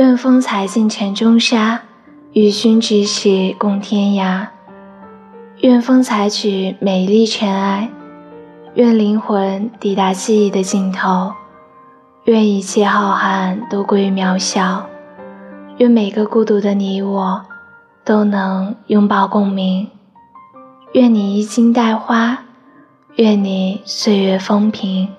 愿风采尽尘中沙，与君咫尺共天涯。愿风采取美丽尘埃，愿灵魂抵达记忆的尽头，愿一切浩瀚都归于渺小，愿每个孤独的你我都能拥抱共鸣。愿你衣襟带花，愿你岁月风平。